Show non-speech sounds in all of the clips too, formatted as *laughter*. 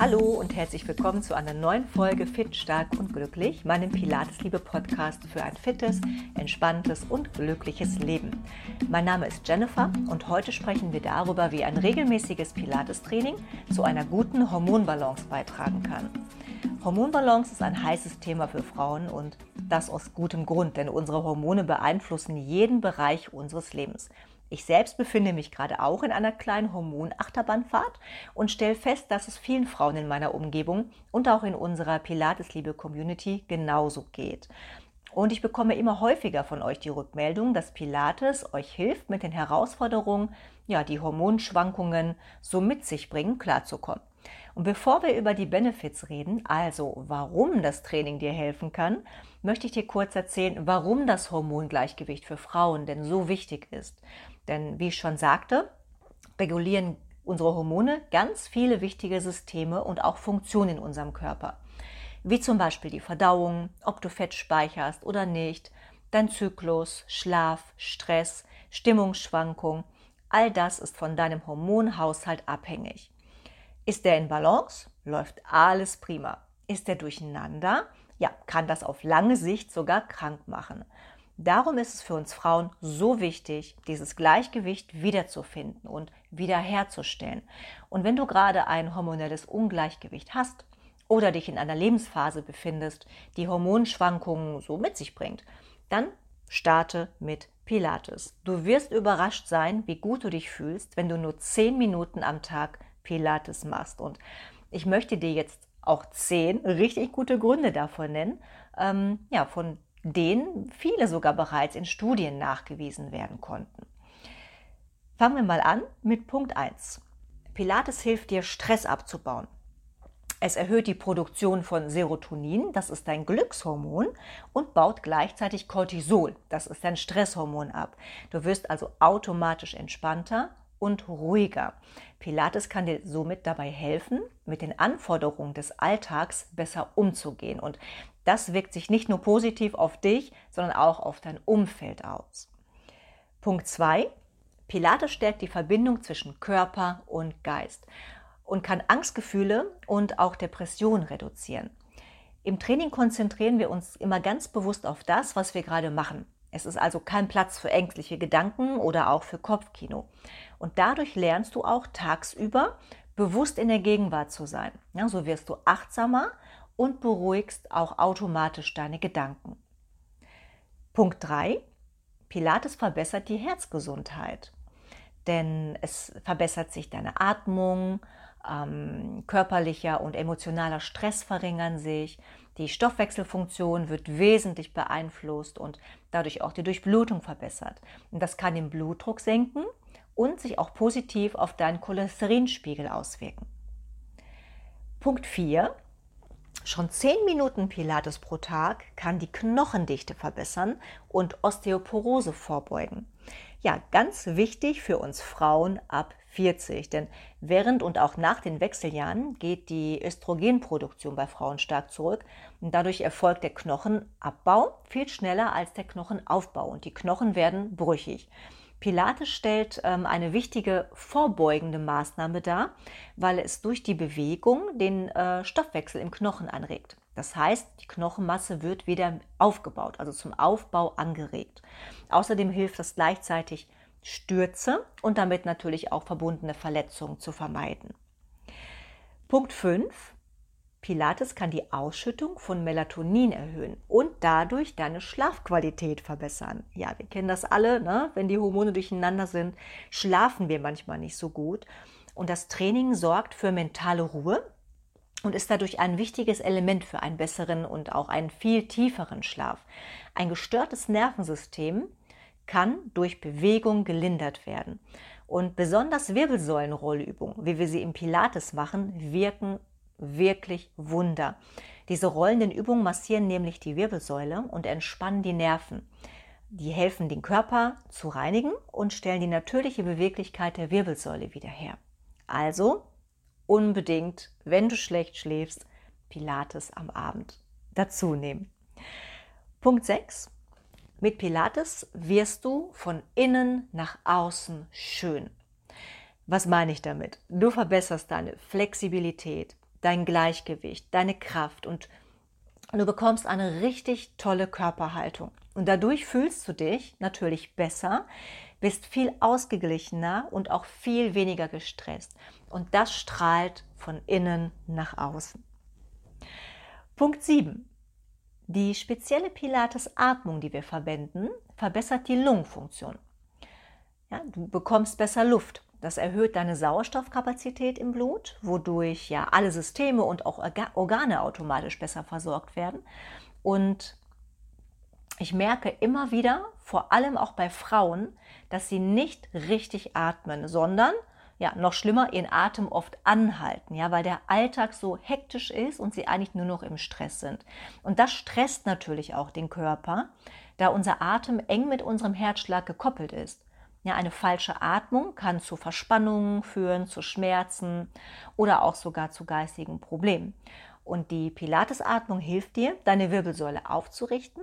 Hallo und herzlich willkommen zu einer neuen Folge Fit, Stark und Glücklich, meinem Pilates-Liebe-Podcast für ein fittes, entspanntes und glückliches Leben. Mein Name ist Jennifer und heute sprechen wir darüber, wie ein regelmäßiges Pilates-Training zu einer guten Hormonbalance beitragen kann. Hormonbalance ist ein heißes Thema für Frauen und das aus gutem Grund, denn unsere Hormone beeinflussen jeden Bereich unseres Lebens. Ich selbst befinde mich gerade auch in einer kleinen Hormonachterbahnfahrt und stelle fest, dass es vielen Frauen in meiner Umgebung und auch in unserer Pilates-Liebe-Community genauso geht. Und ich bekomme immer häufiger von euch die Rückmeldung, dass Pilates euch hilft, mit den Herausforderungen, ja, die Hormonschwankungen so mit sich bringen, klarzukommen. Und bevor wir über die Benefits reden, also warum das Training dir helfen kann, möchte ich dir kurz erzählen, warum das Hormongleichgewicht für Frauen denn so wichtig ist. Denn wie ich schon sagte, regulieren unsere Hormone ganz viele wichtige Systeme und auch Funktionen in unserem Körper. Wie zum Beispiel die Verdauung, ob du Fett speicherst oder nicht, dein Zyklus, Schlaf, Stress, Stimmungsschwankung. All das ist von deinem Hormonhaushalt abhängig. Ist der in Balance, läuft alles prima. Ist der durcheinander, ja, kann das auf lange Sicht sogar krank machen. Darum ist es für uns Frauen so wichtig, dieses Gleichgewicht wiederzufinden und wiederherzustellen. Und wenn du gerade ein hormonelles Ungleichgewicht hast oder dich in einer Lebensphase befindest, die Hormonschwankungen so mit sich bringt, dann starte mit Pilates. Du wirst überrascht sein, wie gut du dich fühlst, wenn du nur 10 Minuten am Tag Pilates machst. Und ich möchte dir jetzt auch zehn richtig gute Gründe davor nennen, ähm, ja, von denen viele sogar bereits in Studien nachgewiesen werden konnten. Fangen wir mal an mit Punkt 1. Pilates hilft dir, Stress abzubauen. Es erhöht die Produktion von Serotonin, das ist dein Glückshormon, und baut gleichzeitig Cortisol, das ist dein Stresshormon ab. Du wirst also automatisch entspannter und ruhiger. Pilates kann dir somit dabei helfen, mit den Anforderungen des Alltags besser umzugehen. Und das wirkt sich nicht nur positiv auf dich, sondern auch auf dein Umfeld aus. Punkt 2. Pilates stärkt die Verbindung zwischen Körper und Geist und kann Angstgefühle und auch Depressionen reduzieren. Im Training konzentrieren wir uns immer ganz bewusst auf das, was wir gerade machen. Es ist also kein Platz für ängstliche Gedanken oder auch für Kopfkino. Und dadurch lernst du auch tagsüber bewusst in der Gegenwart zu sein. Ja, so wirst du achtsamer und beruhigst auch automatisch deine Gedanken. Punkt 3. Pilates verbessert die Herzgesundheit, denn es verbessert sich deine Atmung, ähm, körperlicher und emotionaler Stress verringern sich, die Stoffwechselfunktion wird wesentlich beeinflusst und dadurch auch die Durchblutung verbessert. Und das kann den Blutdruck senken und sich auch positiv auf deinen Cholesterinspiegel auswirken. Punkt 4. Schon 10 Minuten Pilates pro Tag kann die Knochendichte verbessern und Osteoporose vorbeugen. Ja, ganz wichtig für uns Frauen ab 40, denn während und auch nach den Wechseljahren geht die Östrogenproduktion bei Frauen stark zurück und dadurch erfolgt der Knochenabbau viel schneller als der Knochenaufbau und die Knochen werden brüchig. Pilates stellt ähm, eine wichtige vorbeugende Maßnahme dar, weil es durch die Bewegung den äh, Stoffwechsel im Knochen anregt. Das heißt, die Knochenmasse wird wieder aufgebaut, also zum Aufbau angeregt. Außerdem hilft es gleichzeitig, Stürze und damit natürlich auch verbundene Verletzungen zu vermeiden. Punkt 5. Pilates kann die Ausschüttung von Melatonin erhöhen und dadurch deine Schlafqualität verbessern. Ja, wir kennen das alle, ne? wenn die Hormone durcheinander sind, schlafen wir manchmal nicht so gut. Und das Training sorgt für mentale Ruhe und ist dadurch ein wichtiges Element für einen besseren und auch einen viel tieferen Schlaf. Ein gestörtes Nervensystem kann durch Bewegung gelindert werden. Und besonders Wirbelsäulenrollübungen, wie wir sie im Pilates machen, wirken wirklich Wunder. Diese rollenden Übungen massieren nämlich die Wirbelsäule und entspannen die Nerven. Die helfen, den Körper zu reinigen und stellen die natürliche Beweglichkeit der Wirbelsäule wieder her. Also unbedingt, wenn du schlecht schläfst, Pilates am Abend dazu nehmen. Punkt 6. Mit Pilates wirst du von innen nach außen schön. Was meine ich damit? Du verbesserst deine Flexibilität, dein Gleichgewicht, deine Kraft und du bekommst eine richtig tolle Körperhaltung. Und dadurch fühlst du dich natürlich besser, bist viel ausgeglichener und auch viel weniger gestresst. Und das strahlt von innen nach außen. Punkt 7. Die spezielle Pilates-Atmung, die wir verwenden, verbessert die Lungenfunktion. Ja, du bekommst besser Luft. Das erhöht deine Sauerstoffkapazität im Blut, wodurch ja alle Systeme und auch Organe automatisch besser versorgt werden. Und ich merke immer wieder, vor allem auch bei Frauen, dass sie nicht richtig atmen, sondern ja, noch schlimmer, ihren Atem oft anhalten, ja, weil der Alltag so hektisch ist und sie eigentlich nur noch im Stress sind. Und das stresst natürlich auch den Körper, da unser Atem eng mit unserem Herzschlag gekoppelt ist. Ja, eine falsche Atmung kann zu Verspannungen führen, zu Schmerzen oder auch sogar zu geistigen Problemen. Und die Pilatesatmung hilft dir, deine Wirbelsäule aufzurichten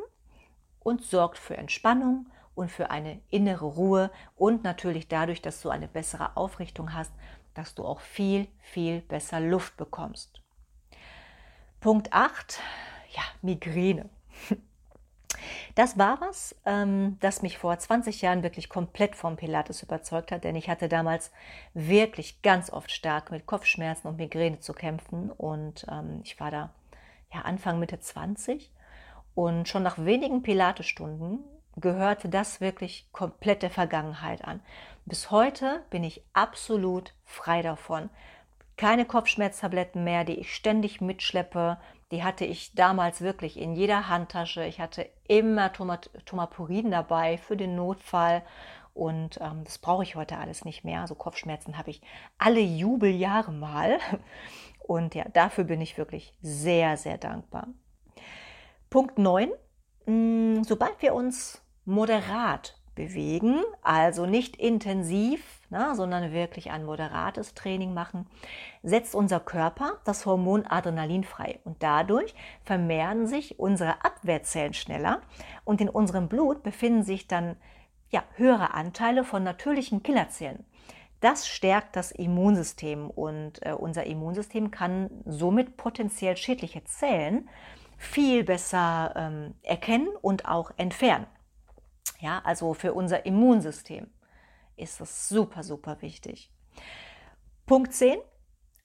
und sorgt für Entspannung und für eine innere Ruhe und natürlich dadurch, dass du eine bessere Aufrichtung hast, dass du auch viel, viel besser Luft bekommst. Punkt 8, ja, Migräne. *laughs* Das war was, ähm, das mich vor 20 Jahren wirklich komplett vom Pilates überzeugt hat, denn ich hatte damals wirklich ganz oft stark mit Kopfschmerzen und Migräne zu kämpfen und ähm, ich war da ja Anfang Mitte 20 und schon nach wenigen Pilates-Stunden gehörte das wirklich komplett der Vergangenheit an. Bis heute bin ich absolut frei davon. Keine Kopfschmerztabletten mehr, die ich ständig mitschleppe. Die hatte ich damals wirklich in jeder Handtasche. Ich hatte immer Tomapurin dabei für den Notfall. Und ähm, das brauche ich heute alles nicht mehr. Also Kopfschmerzen habe ich alle Jubeljahre mal. *laughs* Und ja, dafür bin ich wirklich sehr, sehr dankbar. Punkt 9. Mm, sobald wir uns moderat bewegen, also nicht intensiv, na, sondern wirklich ein moderates Training machen, setzt unser Körper das Hormon Adrenalin frei und dadurch vermehren sich unsere Abwehrzellen schneller und in unserem Blut befinden sich dann ja, höhere Anteile von natürlichen Killerzellen. Das stärkt das Immunsystem und äh, unser Immunsystem kann somit potenziell schädliche Zellen viel besser ähm, erkennen und auch entfernen. Ja, also für unser Immunsystem ist das super, super wichtig. Punkt 10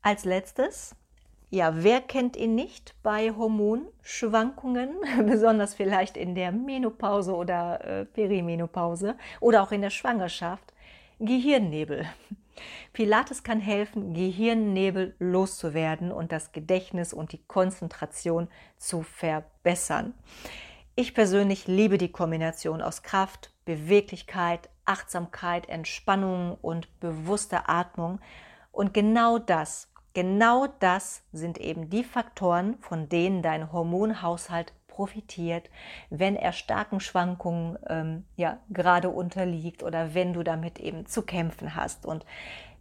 als letztes. Ja, wer kennt ihn nicht bei Hormonschwankungen, *laughs* besonders vielleicht in der Menopause oder äh, Perimenopause oder auch in der Schwangerschaft? Gehirnnebel. Pilates kann helfen, Gehirnnebel loszuwerden und das Gedächtnis und die Konzentration zu verbessern. Ich persönlich liebe die Kombination aus Kraft, Beweglichkeit, Achtsamkeit, Entspannung und bewusster Atmung. Und genau das, genau das sind eben die Faktoren, von denen dein Hormonhaushalt profitiert, wenn er starken Schwankungen ähm, ja gerade unterliegt oder wenn du damit eben zu kämpfen hast. Und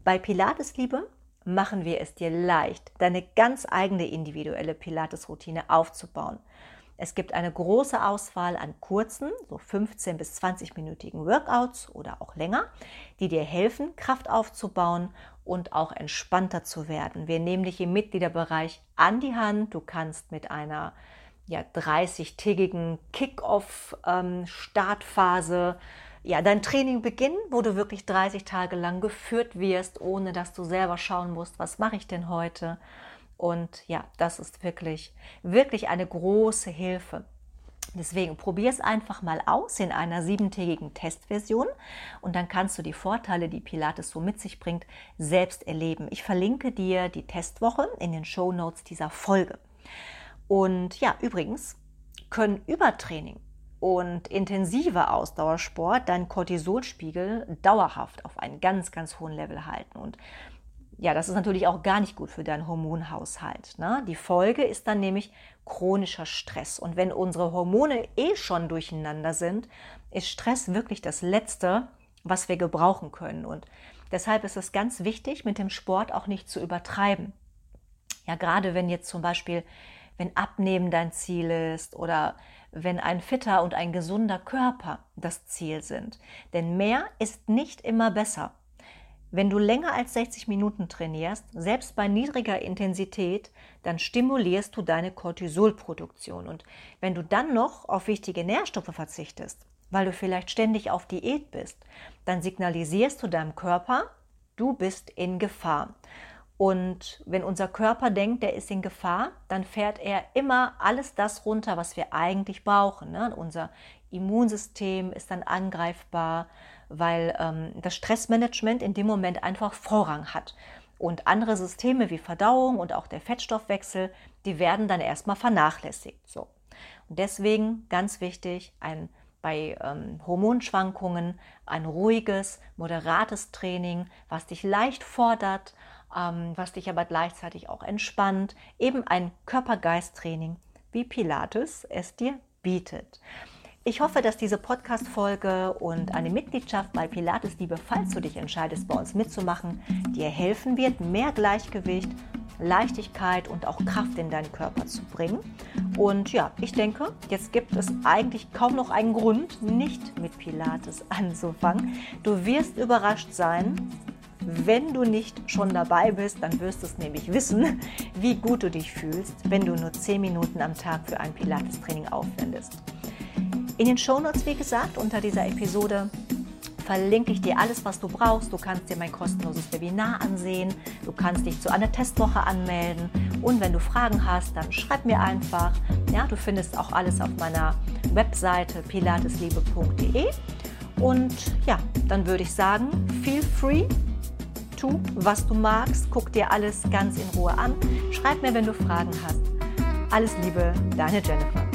bei Pilatesliebe machen wir es dir leicht, deine ganz eigene individuelle Pilates-Routine aufzubauen. Es gibt eine große Auswahl an kurzen, so 15 bis 20-minütigen Workouts oder auch länger, die dir helfen, Kraft aufzubauen und auch entspannter zu werden. Wir nehmen dich im Mitgliederbereich an die Hand. Du kannst mit einer ja, 30-tägigen Kick-Off-Startphase ähm, ja, dein Training beginnen, wo du wirklich 30 Tage lang geführt wirst, ohne dass du selber schauen musst, was mache ich denn heute und ja, das ist wirklich, wirklich eine große Hilfe. Deswegen probier es einfach mal aus in einer siebentägigen Testversion und dann kannst du die Vorteile, die Pilates so mit sich bringt, selbst erleben. Ich verlinke dir die Testwoche in den Show Notes dieser Folge. Und ja, übrigens können Übertraining und intensiver Ausdauersport deinen Cortisolspiegel dauerhaft auf einen ganz, ganz hohen Level halten. Und ja, das ist natürlich auch gar nicht gut für deinen Hormonhaushalt. Ne? Die Folge ist dann nämlich chronischer Stress. Und wenn unsere Hormone eh schon durcheinander sind, ist Stress wirklich das Letzte, was wir gebrauchen können. Und deshalb ist es ganz wichtig, mit dem Sport auch nicht zu übertreiben. Ja, gerade wenn jetzt zum Beispiel, wenn Abnehmen dein Ziel ist oder wenn ein fitter und ein gesunder Körper das Ziel sind. Denn mehr ist nicht immer besser. Wenn du länger als 60 Minuten trainierst, selbst bei niedriger Intensität, dann stimulierst du deine Cortisolproduktion. Und wenn du dann noch auf wichtige Nährstoffe verzichtest, weil du vielleicht ständig auf Diät bist, dann signalisierst du deinem Körper, du bist in Gefahr. Und wenn unser Körper denkt, der ist in Gefahr, dann fährt er immer alles das runter, was wir eigentlich brauchen. Ne? Unser Immunsystem ist dann angreifbar, weil ähm, das Stressmanagement in dem Moment einfach Vorrang hat. Und andere Systeme wie Verdauung und auch der Fettstoffwechsel, die werden dann erstmal vernachlässigt. So. Und deswegen ganz wichtig, ein bei ähm, Hormonschwankungen ein ruhiges, moderates Training, was dich leicht fordert, ähm, was dich aber gleichzeitig auch entspannt. Eben ein Körper-Geist-Training, wie Pilates es dir bietet. Ich hoffe, dass diese Podcast-Folge und eine Mitgliedschaft bei Pilates Liebe, falls du dich entscheidest, bei uns mitzumachen, dir helfen wird, mehr Gleichgewicht, Leichtigkeit und auch Kraft in deinen Körper zu bringen. Und ja, ich denke, jetzt gibt es eigentlich kaum noch einen Grund, nicht mit Pilates anzufangen. Du wirst überrascht sein, wenn du nicht schon dabei bist, dann wirst du es nämlich wissen, wie gut du dich fühlst, wenn du nur 10 Minuten am Tag für ein Pilates-Training aufwendest. In den Shownotes, wie gesagt, unter dieser Episode verlinke ich dir alles, was du brauchst. Du kannst dir mein kostenloses Webinar ansehen. Du kannst dich zu einer Testwoche anmelden. Und wenn du Fragen hast, dann schreib mir einfach. Ja, du findest auch alles auf meiner Webseite pilatesliebe.de. Und ja, dann würde ich sagen, feel free. Tu, was du magst. Guck dir alles ganz in Ruhe an. Schreib mir, wenn du Fragen hast. Alles Liebe, deine Jennifer.